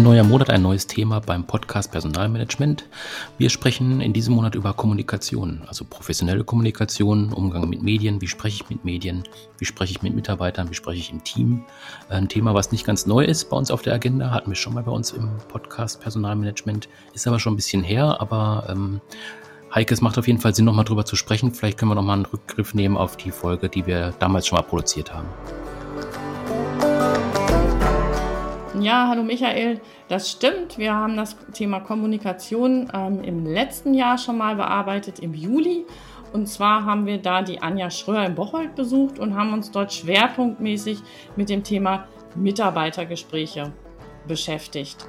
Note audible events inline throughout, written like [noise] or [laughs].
Ein neuer Monat, ein neues Thema beim Podcast Personalmanagement. Wir sprechen in diesem Monat über Kommunikation, also professionelle Kommunikation, Umgang mit Medien, wie spreche ich mit Medien, wie spreche ich mit Mitarbeitern, wie spreche ich im Team. Ein Thema, was nicht ganz neu ist bei uns auf der Agenda, hatten wir schon mal bei uns im Podcast Personalmanagement, ist aber schon ein bisschen her, aber ähm, Heike, es macht auf jeden Fall Sinn, nochmal drüber zu sprechen. Vielleicht können wir nochmal einen Rückgriff nehmen auf die Folge, die wir damals schon mal produziert haben. Ja, hallo Michael. Das stimmt. Wir haben das Thema Kommunikation ähm, im letzten Jahr schon mal bearbeitet, im Juli. Und zwar haben wir da die Anja Schröer in Bocholt besucht und haben uns dort schwerpunktmäßig mit dem Thema Mitarbeitergespräche beschäftigt.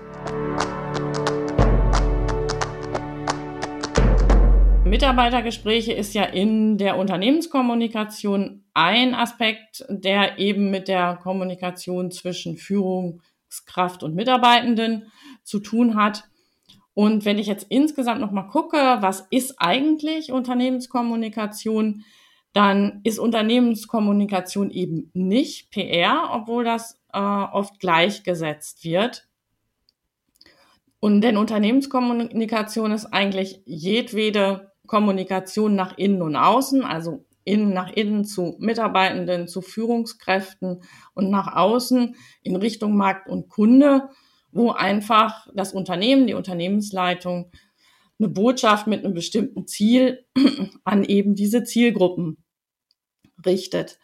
Mitarbeitergespräche ist ja in der Unternehmenskommunikation ein Aspekt, der eben mit der Kommunikation zwischen Führung, Führungskraft und Mitarbeitenden zu tun hat. Und wenn ich jetzt insgesamt nochmal gucke, was ist eigentlich Unternehmenskommunikation, dann ist Unternehmenskommunikation eben nicht PR, obwohl das äh, oft gleichgesetzt wird. Und denn Unternehmenskommunikation ist eigentlich jedwede Kommunikation nach innen und außen, also innen nach innen zu Mitarbeitenden, zu Führungskräften und nach außen in Richtung Markt und Kunde, wo einfach das Unternehmen, die Unternehmensleitung eine Botschaft mit einem bestimmten Ziel [clears throat] an eben diese Zielgruppen richtet.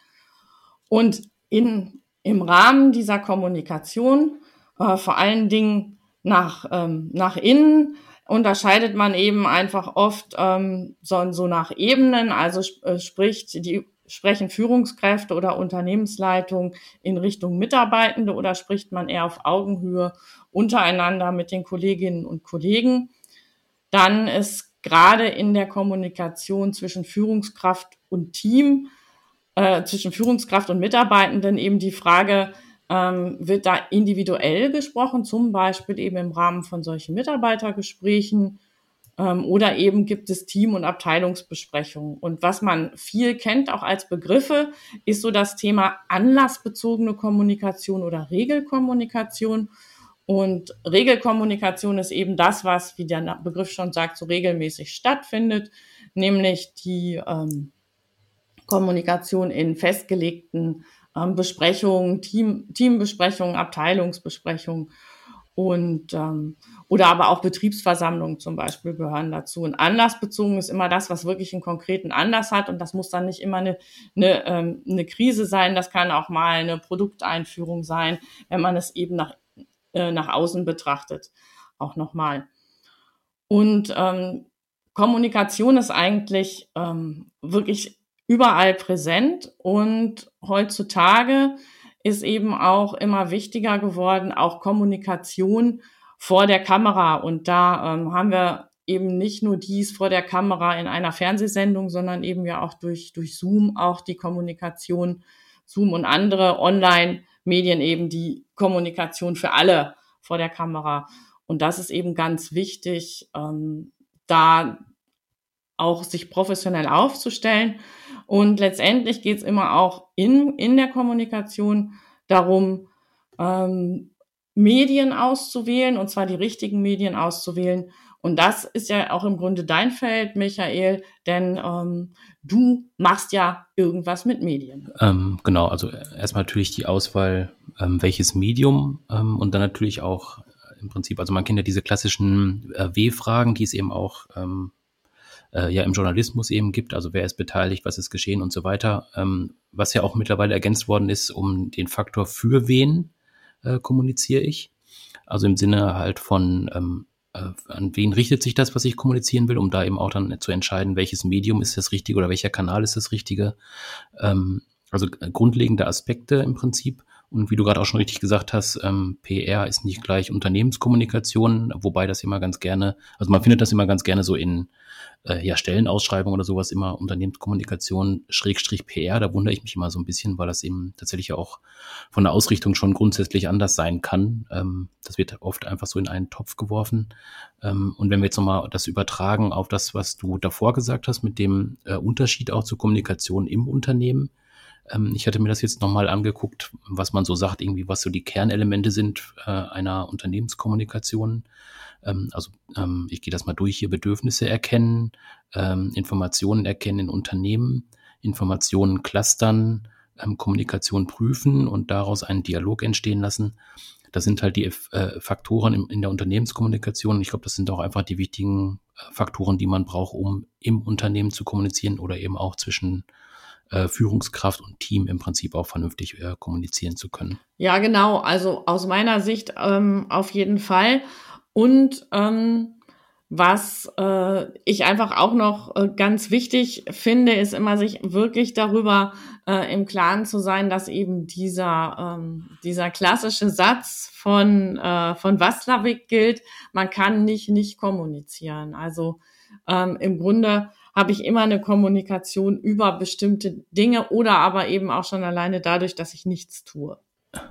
Und in, im Rahmen dieser Kommunikation, äh, vor allen Dingen nach, ähm, nach innen, unterscheidet man eben einfach oft ähm, so, so nach Ebenen, also äh, spricht die sprechen Führungskräfte oder Unternehmensleitung in Richtung Mitarbeitende oder spricht man eher auf Augenhöhe untereinander mit den Kolleginnen und Kollegen. Dann ist gerade in der Kommunikation zwischen Führungskraft und Team, äh, zwischen Führungskraft und Mitarbeitenden eben die Frage, ähm, wird da individuell gesprochen, zum Beispiel eben im Rahmen von solchen Mitarbeitergesprächen ähm, oder eben gibt es Team- und Abteilungsbesprechungen. Und was man viel kennt, auch als Begriffe, ist so das Thema anlassbezogene Kommunikation oder Regelkommunikation. Und Regelkommunikation ist eben das, was, wie der Begriff schon sagt, so regelmäßig stattfindet, nämlich die ähm, Kommunikation in festgelegten ähm, Besprechungen, Team, Teambesprechungen, Abteilungsbesprechungen und ähm, oder aber auch Betriebsversammlungen zum Beispiel gehören dazu. Und anlassbezogen ist immer das, was wirklich einen konkreten Anlass hat. Und das muss dann nicht immer eine, eine, ähm, eine Krise sein. Das kann auch mal eine Produkteinführung sein, wenn man es eben nach, äh, nach außen betrachtet. Auch nochmal. Und ähm, Kommunikation ist eigentlich ähm, wirklich überall präsent und heutzutage ist eben auch immer wichtiger geworden, auch Kommunikation vor der Kamera. Und da ähm, haben wir eben nicht nur dies vor der Kamera in einer Fernsehsendung, sondern eben ja auch durch, durch Zoom auch die Kommunikation, Zoom und andere Online-Medien eben die Kommunikation für alle vor der Kamera. Und das ist eben ganz wichtig, ähm, da auch sich professionell aufzustellen. Und letztendlich geht es immer auch in, in der Kommunikation darum, ähm, Medien auszuwählen, und zwar die richtigen Medien auszuwählen. Und das ist ja auch im Grunde dein Feld, Michael, denn ähm, du machst ja irgendwas mit Medien. Ähm, genau, also erstmal natürlich die Auswahl, ähm, welches Medium ähm, und dann natürlich auch im Prinzip, also man kennt ja diese klassischen äh, W-Fragen, die es eben auch ähm, äh, ja im Journalismus eben gibt, also wer ist beteiligt, was ist geschehen und so weiter, ähm, was ja auch mittlerweile ergänzt worden ist um den Faktor für wen äh, kommuniziere ich. Also im Sinne halt von ähm, äh, an wen richtet sich das, was ich kommunizieren will, um da eben auch dann zu entscheiden, welches Medium ist das Richtige oder welcher Kanal ist das Richtige. Ähm, also äh, grundlegende Aspekte im Prinzip. Und wie du gerade auch schon richtig gesagt hast, ähm, PR ist nicht gleich Unternehmenskommunikation, wobei das immer ganz gerne, also man findet das immer ganz gerne so in äh, ja, Stellenausschreibung oder sowas immer Unternehmenskommunikation Schrägstrich PR. Da wundere ich mich immer so ein bisschen, weil das eben tatsächlich auch von der Ausrichtung schon grundsätzlich anders sein kann. Ähm, das wird oft einfach so in einen Topf geworfen. Ähm, und wenn wir jetzt nochmal das übertragen auf das, was du davor gesagt hast, mit dem äh, Unterschied auch zur Kommunikation im Unternehmen, Ähm, ich hatte mir das jetzt nochmal angeguckt, was man so sagt, irgendwie, was so die Kernelemente sind äh, einer Unternehmenskommunikation. Ähm, also ähm, ich gehe das mal durch hier, Bedürfnisse erkennen, ähm, Informationen erkennen in Unternehmen, Informationen clustern, ähm, Kommunikation prüfen und daraus einen Dialog entstehen lassen. Das sind halt die äh, Faktoren in, in, der Unternehmenskommunikation. Ich glaube, das sind auch einfach die wichtigen äh, Faktoren, die man braucht, um im Unternehmen zu kommunizieren oder eben auch zwischen äh, Führungskraft und Team im Prinzip auch vernünftig äh, kommunizieren zu können. Ja, genau. Also aus meiner Sicht ähm, auf jeden Fall. Und ähm, was äh, ich einfach auch noch äh, ganz wichtig finde, ist immer sich wirklich darüber äh, im Klaren zu sein, dass eben dieser, ähm, dieser klassische Satz von, äh, von Waslawik gilt, man kann nicht nicht kommunizieren. Also ähm, im Grunde habe ich immer eine Kommunikation über bestimmte Dinge oder aber eben auch schon alleine dadurch, dass ich nichts tue.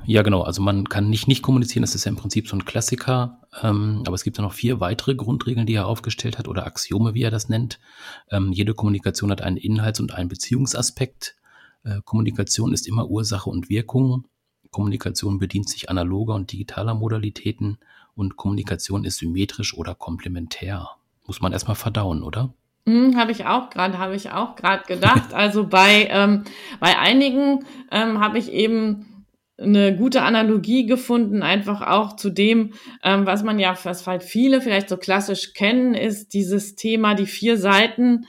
Ja, genau. Also man kann nicht nicht kommunizieren. Das ist ja im Prinzip so ein Klassiker. Ähm, aber es gibt ja noch vier weitere Grundregeln, die er aufgestellt hat oder Axiome, wie er das nennt. Ähm, jede Kommunikation hat einen Inhalts- und einen Beziehungsaspekt. Äh, Kommunikation ist immer Ursache und Wirkung. Kommunikation bedient sich analoger und digitaler Modalitäten und Kommunikation ist symmetrisch oder komplementär. Muss man erstmal verdauen, oder? Hm, habe ich auch gerade, habe ich auch gerade gedacht. Also bei ähm, bei einigen ähm, habe ich eben eine gute Analogie gefunden, einfach auch zu dem, ähm, was man ja, was halt viele vielleicht so klassisch kennen, ist dieses Thema die vier Seiten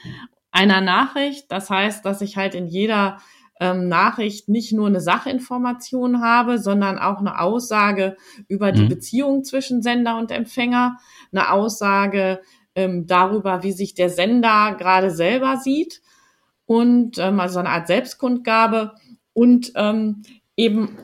einer Nachricht. Das heißt, dass ich halt in jeder ähm, Nachricht nicht nur eine Sachinformation habe, sondern auch eine Aussage über die mhm. Beziehung zwischen Sender und Empfänger, eine Aussage ähm, darüber, wie sich der Sender gerade selber sieht und ähm, also eine Art Selbstkundgabe und ähm, eben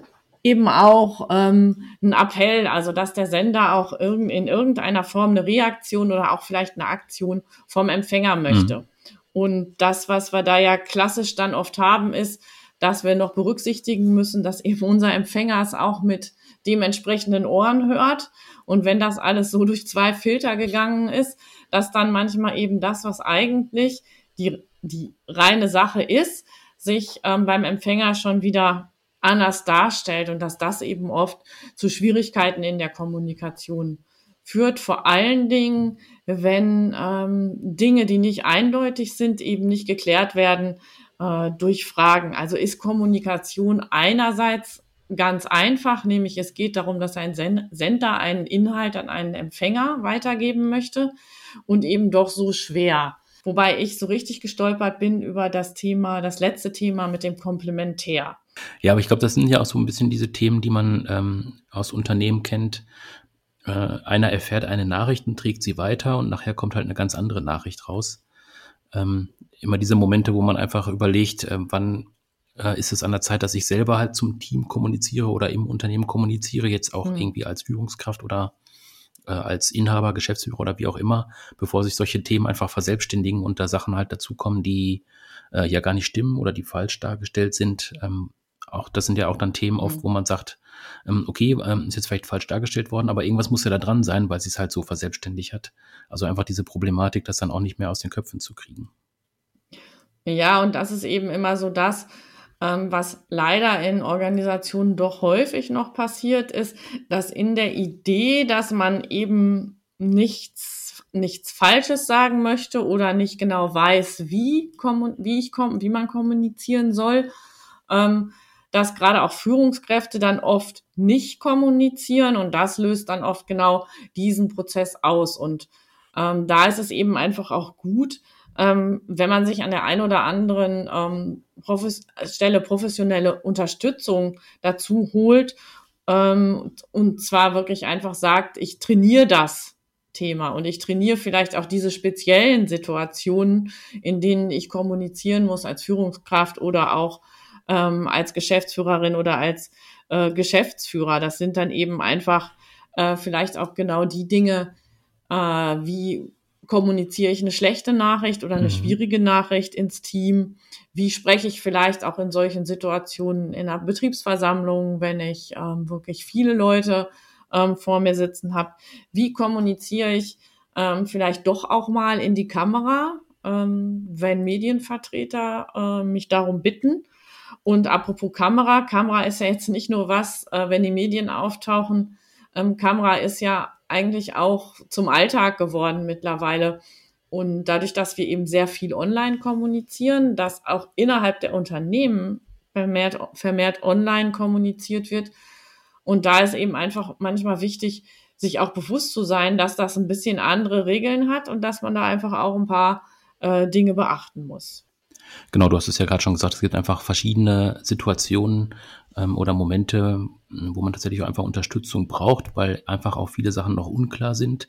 eben auch ähm, ein Appell, also dass der Sender auch irg in irgendeiner Form eine Reaktion oder auch vielleicht eine Aktion vom Empfänger möchte. Mhm. Und das, was wir da ja klassisch dann oft haben, ist, dass wir noch berücksichtigen müssen, dass eben unser Empfänger es auch mit dementsprechenden Ohren hört. Und wenn das alles so [laughs] durch zwei Filter gegangen ist, dass dann manchmal eben das, was eigentlich die, die reine Sache ist, sich ähm, beim Empfänger schon wieder anders darstellt und dass das eben oft zu Schwierigkeiten in der Kommunikation führt. Vor allen Dingen, wenn ähm, Dinge, die nicht eindeutig sind, eben nicht geklärt werden äh, durch Fragen. Also ist Kommunikation einerseits ganz einfach, nämlich es geht darum, dass ein Sender einen Inhalt an einen Empfänger weitergeben möchte und eben doch so schwer. Wobei ich so richtig gestolpert bin über das Thema, das letzte Thema mit dem Komplementär. Ja, aber ich glaube, das sind ja auch so ein bisschen diese Themen, die man ähm, aus Unternehmen kennt. Äh, einer erfährt eine Nachricht und trägt sie weiter und nachher kommt halt eine ganz andere Nachricht raus. Ähm, immer diese Momente, wo man einfach überlegt, äh, wann äh, ist es an der Zeit, dass ich selber halt zum Team kommuniziere oder im Unternehmen kommuniziere, jetzt auch mhm. irgendwie als Führungskraft oder äh, als Inhaber, Geschäftsführer oder wie auch immer, bevor sich solche Themen einfach verselbstständigen und da Sachen halt dazukommen, die äh, ja gar nicht stimmen oder die falsch dargestellt sind. Ähm, auch das sind ja auch dann Themen oft, mhm. wo man sagt, ähm, okay, ähm, ist jetzt vielleicht falsch dargestellt worden, aber irgendwas muss ja da dran sein, weil sie es halt so verselbstständigt hat. Also einfach diese Problematik, das dann auch nicht mehr aus den Köpfen zu kriegen. Ja, und das ist eben immer so das, was leider in Organisationen doch häufig noch passiert ist, dass in der Idee, dass man eben nichts, nichts Falsches sagen möchte oder nicht genau weiß, wie, wie, ich, wie man kommunizieren soll, ähm, dass gerade auch Führungskräfte dann oft nicht kommunizieren und das löst dann oft genau diesen Prozess aus. Und ähm, da ist es eben einfach auch gut, ähm, wenn man sich an der einen oder anderen ähm, Profes Stelle professionelle Unterstützung dazu holt ähm, und zwar wirklich einfach sagt, ich trainiere das Thema und ich trainiere vielleicht auch diese speziellen Situationen, in denen ich kommunizieren muss als Führungskraft oder auch ähm, als Geschäftsführerin oder als äh, Geschäftsführer. Das sind dann eben einfach äh, vielleicht auch genau die Dinge, äh, wie kommuniziere ich eine schlechte Nachricht oder eine mhm. schwierige Nachricht ins Team? Wie spreche ich vielleicht auch in solchen Situationen in einer Betriebsversammlung, wenn ich ähm, wirklich viele Leute ähm, vor mir sitzen habe? Wie kommuniziere ich ähm, vielleicht doch auch mal in die Kamera, ähm, wenn Medienvertreter äh, mich darum bitten? Und apropos Kamera, Kamera ist ja jetzt nicht nur was, äh, wenn die Medien auftauchen. Ähm, Kamera ist ja eigentlich auch zum Alltag geworden mittlerweile. Und dadurch, dass wir eben sehr viel online kommunizieren, dass auch innerhalb der Unternehmen vermehrt, vermehrt online kommuniziert wird. Und da ist eben einfach manchmal wichtig, sich auch bewusst zu sein, dass das ein bisschen andere Regeln hat und dass man da einfach auch ein paar äh, Dinge beachten muss. Genau, du hast es ja gerade schon gesagt, es gibt einfach verschiedene Situationen ähm, oder Momente, wo man tatsächlich auch einfach Unterstützung braucht, weil einfach auch viele Sachen noch unklar sind.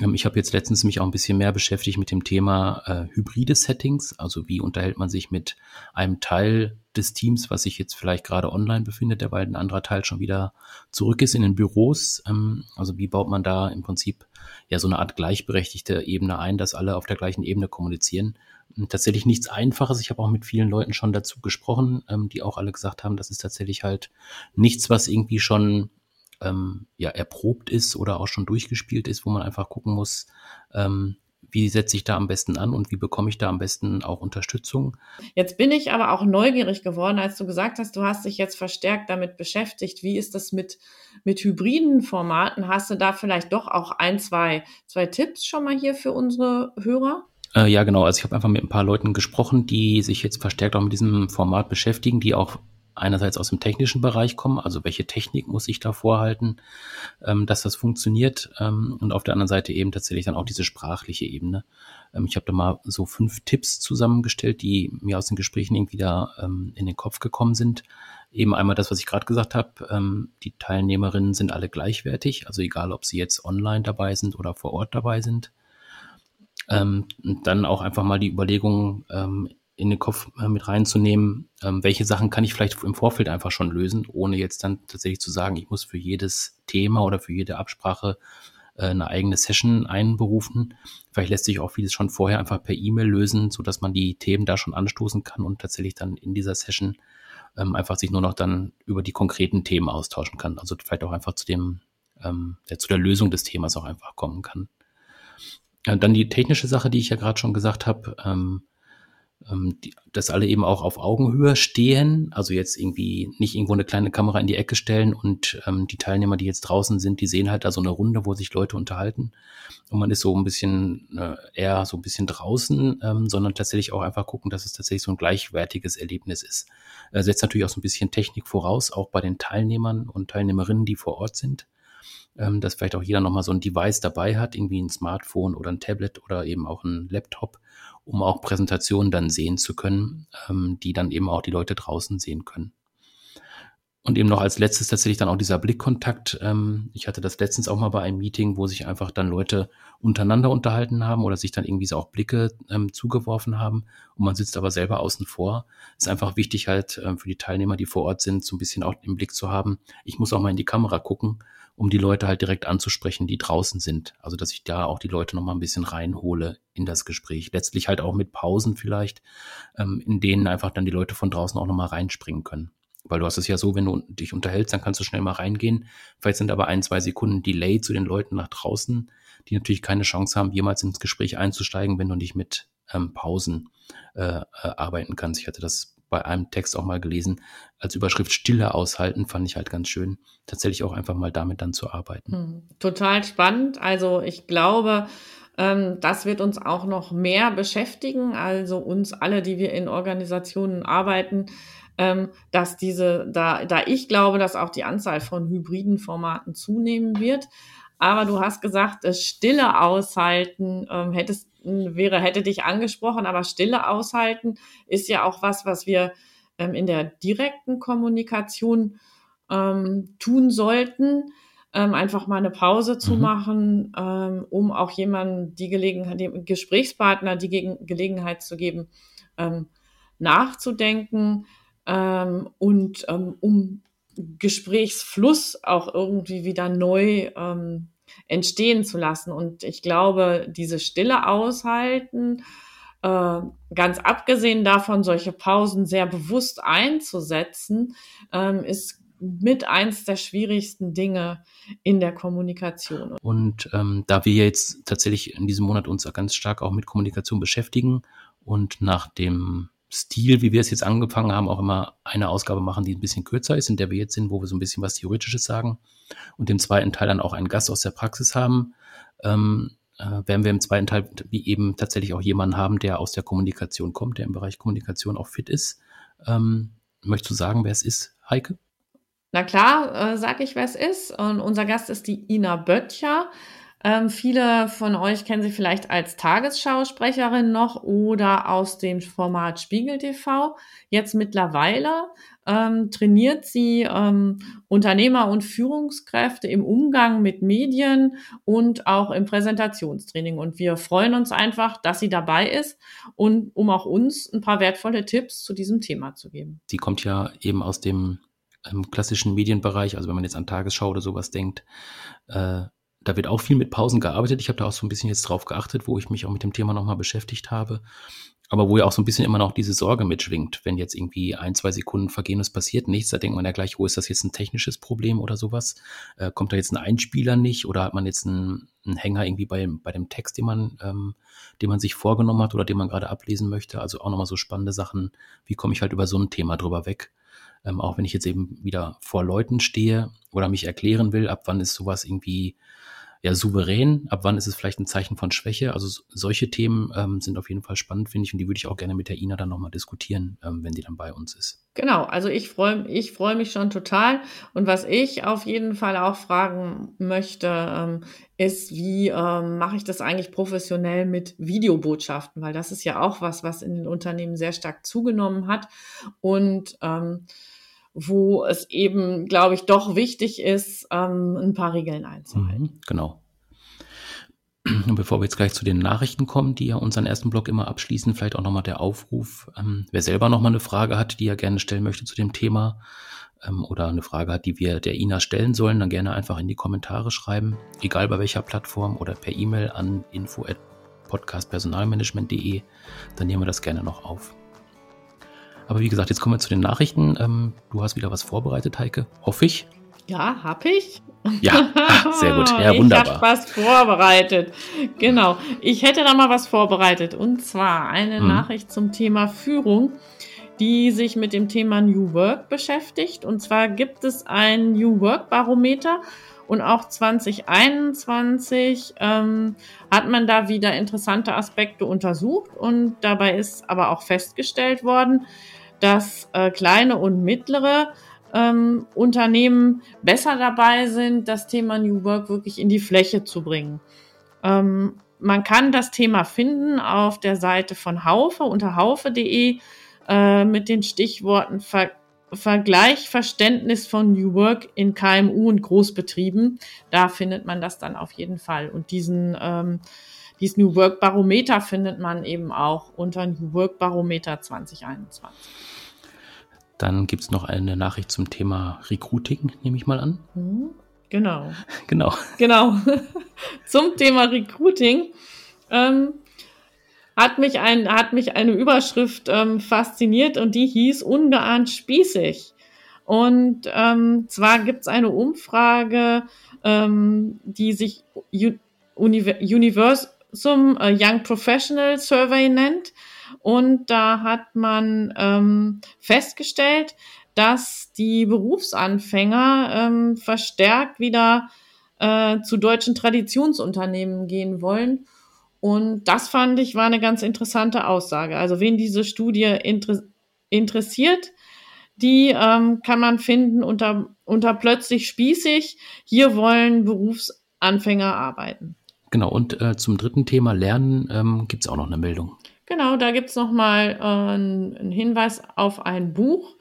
Ähm, ich habe jetzt letztens mich auch ein bisschen mehr beschäftigt mit dem Thema äh, hybride Settings, also wie unterhält man sich mit einem Teil des Teams, was sich jetzt vielleicht gerade online befindet, der weil ein anderer Teil schon wieder zurück ist in den Büros. Ähm, also wie baut man da im Prinzip ja so eine Art gleichberechtigte Ebene ein, dass alle auf der gleichen Ebene kommunizieren. Tatsächlich nichts Einfaches. Ich habe auch mit vielen Leuten schon dazu gesprochen, ähm, die auch alle gesagt haben, das ist tatsächlich halt nichts, was irgendwie schon ähm, ja erprobt ist oder auch schon durchgespielt ist, wo man einfach gucken muss, ähm, wie setze ich da am besten an und wie bekomme ich da am besten auch Unterstützung? Jetzt bin ich aber auch neugierig geworden, als du gesagt hast, du hast dich jetzt verstärkt damit beschäftigt. Wie ist das mit, mit hybriden Formaten? Hast du da vielleicht doch auch ein, zwei, zwei Tipps schon mal hier für unsere Hörer? Äh, ja, genau. Also ich habe einfach mit ein paar Leuten gesprochen, die sich jetzt verstärkt auch mit diesem Format beschäftigen, die auch einerseits aus dem technischen Bereich kommen, also welche Technik muss ich da vorhalten, ähm, dass das funktioniert ähm, und auf der anderen Seite eben tatsächlich dann auch diese sprachliche Ebene. Ähm, ich habe da mal so fünf Tipps zusammengestellt, die mir aus den Gesprächen irgendwie da ähm, in den Kopf gekommen sind. Eben einmal das, was ich gerade gesagt habe, ähm, die Teilnehmerinnen sind alle gleichwertig, also egal, ob sie jetzt online dabei sind oder vor Ort dabei sind. Ähm, dann auch einfach mal die Überlegung, ähm, in den Kopf äh, mit reinzunehmen, ähm, welche Sachen kann ich vielleicht im Vorfeld einfach schon lösen, ohne jetzt dann tatsächlich zu sagen, ich muss für jedes Thema oder für jede Absprache äh, eine eigene Session einberufen. Vielleicht lässt sich auch vieles schon vorher einfach per E-Mail lösen, so dass man die Themen da schon anstoßen kann und tatsächlich dann in dieser Session ähm, einfach sich nur noch dann über die konkreten Themen austauschen kann. Also vielleicht auch einfach zu dem, ähm, ja, zu der Lösung des Themas auch einfach kommen kann. Ja, dann die technische Sache, die ich ja gerade schon gesagt habe. Ähm, ähm, dass alle eben auch auf Augenhöhe stehen, also jetzt irgendwie nicht irgendwo eine kleine Kamera in die Ecke stellen und ähm, die Teilnehmer, die jetzt draußen sind, die sehen halt da so eine Runde, wo sich Leute unterhalten und man ist so ein bisschen äh, eher so ein bisschen draußen, ähm, sondern tatsächlich auch einfach gucken, dass es tatsächlich so ein gleichwertiges Erlebnis ist. Äh, setzt natürlich auch so ein bisschen Technik voraus, auch bei den Teilnehmern und Teilnehmerinnen, die vor Ort sind ähm, dass vielleicht auch jeder nochmal so ein Device dabei hat, irgendwie ein Smartphone oder ein Tablet oder eben auch ein Laptop, um auch Präsentationen dann sehen zu können, ähm, die dann eben auch die Leute draußen sehen können. Und eben noch als letztes tatsächlich dann auch dieser Blickkontakt. Ähm, ich hatte das letztens auch mal bei einem Meeting, wo sich einfach dann Leute untereinander unterhalten haben oder sich dann irgendwie so auch Blicke ähm, zugeworfen haben und man sitzt aber selber außen vor. Ist einfach wichtig halt ähm, für die Teilnehmer, die vor Ort sind, so ein bisschen auch im Blick zu haben. Ich muss auch mal in die Kamera gucken um die Leute halt direkt anzusprechen, die draußen sind. Also dass ich da auch die Leute noch mal ein bisschen reinhole in das Gespräch. Letztlich halt auch mit Pausen vielleicht, in denen einfach dann die Leute von draußen auch noch mal reinspringen können. Weil du hast es ja so, wenn du dich unterhältst, dann kannst du schnell mal reingehen. Vielleicht sind aber ein, zwei Sekunden Delay zu den Leuten nach draußen, die natürlich keine Chance haben, jemals ins Gespräch einzusteigen, wenn du nicht mit ähm, Pausen äh, äh, arbeiten kannst. Ich hatte das bei einem Text auch mal gelesen, als Überschrift Stille aushalten, fand ich halt ganz schön, tatsächlich auch einfach mal damit dann zu arbeiten. Hm, total spannend. Also ich glaube, ähm, das wird uns auch noch mehr beschäftigen, also uns alle, die wir in Organisationen arbeiten, ähm, dass diese, da, da ich glaube, dass auch die Anzahl von hybriden Formaten zunehmen wird. Aber du hast gesagt, das Stille aushalten ähm, hättest wäre, hätte dich angesprochen, aber Stille aushalten ist ja auch was, was wir ähm, in der direkten Kommunikation ähm, tun sollten. Ähm, einfach mal eine Pause zu mhm. machen, ähm, um auch jemandem die Gelegenheit, dem Gesprächspartner die Gegen Gelegenheit zu geben, ähm, nachzudenken ähm, und um Gesprächsfluss auch irgendwie wieder neu ähm, entstehen zu lassen. Und ich glaube, diese Stille aushalten, äh, ganz abgesehen davon, solche Pausen sehr bewusst einzusetzen, ähm, ist mit eins der schwierigsten Dinge in der Kommunikation. Und ähm, da wir jetzt tatsächlich in diesem Monat uns ganz stark auch mit Kommunikation beschäftigen und nach dem Stil, wie wir es jetzt angefangen haben, auch immer eine Ausgabe machen, die ein bisschen kürzer ist, in der wir jetzt sind, wo wir so ein bisschen was Theoretisches sagen und im zweiten Teil dann auch einen Gast aus der Praxis haben. Ähm, äh, werden wir im zweiten Teil wie eben tatsächlich auch jemanden haben, der aus der Kommunikation kommt, der im Bereich Kommunikation auch fit ist. Ähm, möchtest du sagen, wer es ist, Heike? Na klar, äh, sag ich, wer es ist. Und unser Gast ist die Ina Böttcher. Ähm, viele von euch kennen sie vielleicht als Tagesschausprecherin noch oder aus dem Format Spiegel TV. Jetzt mittlerweile ähm, trainiert sie ähm, Unternehmer und Führungskräfte im Umgang mit Medien und auch im Präsentationstraining. Und wir freuen uns einfach, dass sie dabei ist und um auch uns ein paar wertvolle Tipps zu diesem Thema zu geben. Sie kommt ja eben aus dem ähm, klassischen Medienbereich, also wenn man jetzt an Tagesschau oder sowas denkt, äh, da wird auch viel mit Pausen gearbeitet. Ich habe da auch so ein bisschen jetzt drauf geachtet, wo ich mich auch mit dem Thema nochmal beschäftigt habe. Aber wo ja auch so ein bisschen immer noch diese Sorge mitschwingt, wenn jetzt irgendwie ein, zwei Sekunden vergehen es passiert nichts, da denkt man ja gleich, wo oh, ist das jetzt ein technisches Problem oder sowas? Äh, kommt da jetzt ein Einspieler nicht oder hat man jetzt einen, einen Hänger irgendwie bei, bei dem Text, den man, ähm, den man sich vorgenommen hat oder den man gerade ablesen möchte? Also auch nochmal so spannende Sachen, wie komme ich halt über so ein Thema drüber weg? Ähm, auch wenn ich jetzt eben wieder vor Leuten stehe oder mich erklären will, ab wann ist sowas irgendwie ja souverän, ab wann ist es vielleicht ein Zeichen von Schwäche. Also solche Themen ähm, sind auf jeden Fall spannend, finde ich, und die würde ich auch gerne mit der Ina dann nochmal diskutieren, ähm, wenn die dann bei uns ist. Genau, also ich freue ich freu mich schon total. Und was ich auf jeden Fall auch fragen möchte, ähm, ist, wie ähm, mache ich das eigentlich professionell mit Videobotschaften? Weil das ist ja auch was, was in den Unternehmen sehr stark zugenommen hat. Und ähm, wo es eben, glaube ich, doch wichtig ist, ähm, ein paar Regeln einzuhalten. Mhm, genau. Und bevor wir jetzt gleich zu den Nachrichten kommen, die ja unseren ersten Blog immer abschließen, vielleicht auch nochmal der Aufruf, ähm, wer selber nochmal eine Frage hat, die er gerne stellen möchte zu dem Thema ähm, oder eine Frage hat, die wir der Ina stellen sollen, dann gerne einfach in die Kommentare schreiben, egal bei welcher Plattform oder per E-Mail an info@podcastpersonalmanagement.de, dann nehmen wir das gerne noch auf. Aber wie gesagt, jetzt kommen wir zu den Nachrichten. Ähm, du hast wieder was vorbereitet, Heike. Hoffe ich. Ja, hab ich. Ja, [laughs] sehr gut. Ja, wunderbar. Ich habe was vorbereitet. Genau. Ich hätte da mal was vorbereitet. Und zwar eine hm. Nachricht zum Thema Führung, die sich mit dem Thema New Work beschäftigt. Und zwar gibt es ein New Work Barometer. Und auch 2021 ähm, hat man da wieder interessante Aspekte untersucht. Und dabei ist aber auch festgestellt worden, dass äh, kleine und mittlere ähm, Unternehmen besser dabei sind, das Thema New Work wirklich in die Fläche zu bringen. Ähm, man kann das Thema finden auf der Seite von Haufe unter haufe.de äh, mit den Stichworten Ver Vergleich Verständnis von New Work in KMU und Großbetrieben. Da findet man das dann auf jeden Fall. Und diesen ähm, dieses New Work Barometer findet man eben auch unter New Work Barometer 2021. Dann gibt es noch eine Nachricht zum Thema Recruiting, nehme ich mal an. Mhm. [laughs] Genau. Genau. Genau. [laughs] zum Thema Recruiting. Ähm, hat mich, ein, hat mich eine Überschrift ähm, fasziniert und die hieß Ungeahnt spießig. Und ähm, zwar gibt es eine Umfrage, ähm, die sich Universe, zum äh, Young Professional Survey nennt. Und da hat man ähm, festgestellt, dass die Berufsanfänger ähm, verstärkt wieder äh, zu deutschen Traditionsunternehmen gehen wollen. Und das fand ich war eine ganz interessante Aussage. Also wen diese Studie inter interessiert, die ähm, kann man finden unter, unter plötzlich spießig. Hier wollen Berufsanfänger arbeiten. Genau, und äh, zum dritten Thema Lernen ähm, gibt es auch noch eine Meldung. Genau, da gibt es nochmal äh, einen Hinweis auf ein Buch.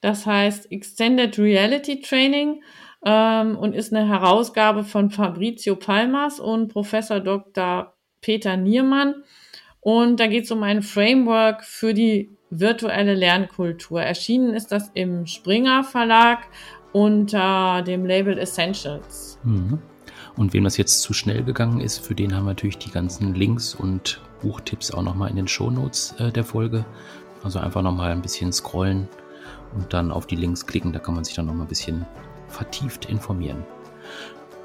Das heißt Extended Reality Training ähm, und ist eine Herausgabe von Fabrizio Palmas und Professor Dr. Peter Niermann. Und da geht es um ein Framework für die virtuelle Lernkultur. Erschienen ist das im Springer Verlag unter dem Label Essentials. Mhm. Und wem das jetzt zu schnell gegangen ist, für den haben wir natürlich die ganzen Links und Buchtipps auch nochmal in den Shownotes äh, der Folge. Also einfach nochmal ein bisschen scrollen und dann auf die Links klicken. Da kann man sich dann nochmal ein bisschen vertieft informieren.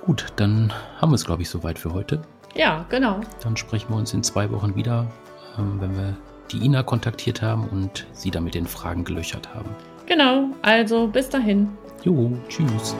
Gut, dann haben wir es, glaube ich, soweit für heute. Ja, genau. Dann sprechen wir uns in zwei Wochen wieder, ähm, wenn wir die Ina kontaktiert haben und sie dann mit den Fragen gelöchert haben. Genau, also bis dahin. Jo, tschüss.